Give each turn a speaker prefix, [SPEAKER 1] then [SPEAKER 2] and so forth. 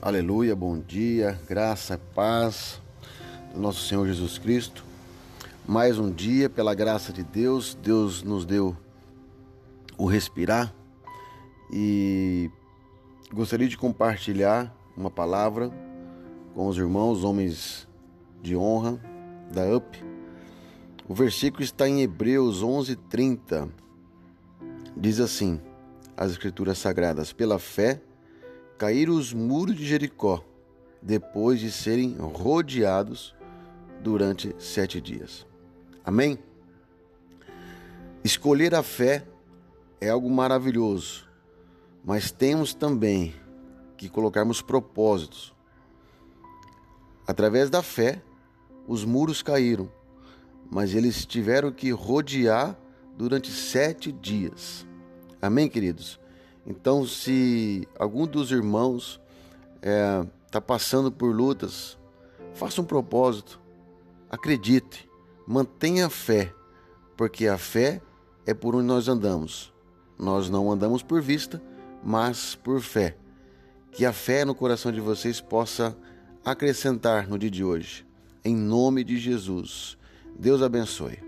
[SPEAKER 1] Aleluia, bom dia, graça paz do nosso Senhor Jesus Cristo. Mais um dia, pela graça de Deus, Deus nos deu o respirar e gostaria de compartilhar uma palavra com os irmãos, homens de honra da UP. O versículo está em Hebreus 11:30. Diz assim: As escrituras sagradas, pela fé caíram os muros de Jericó, depois de serem rodeados durante sete dias. Amém? Escolher a fé é algo maravilhoso, mas temos também que colocarmos propósitos. Através da fé, os muros caíram, mas eles tiveram que rodear durante sete dias. Amém, queridos? Então, se algum dos irmãos está é, tá passando por lutas, faça um propósito, acredite, mantenha a fé, porque a fé é por onde nós andamos. Nós não andamos por vista, mas por fé. Que a fé no coração de vocês possa acrescentar no dia de hoje. Em nome de Jesus. Deus abençoe.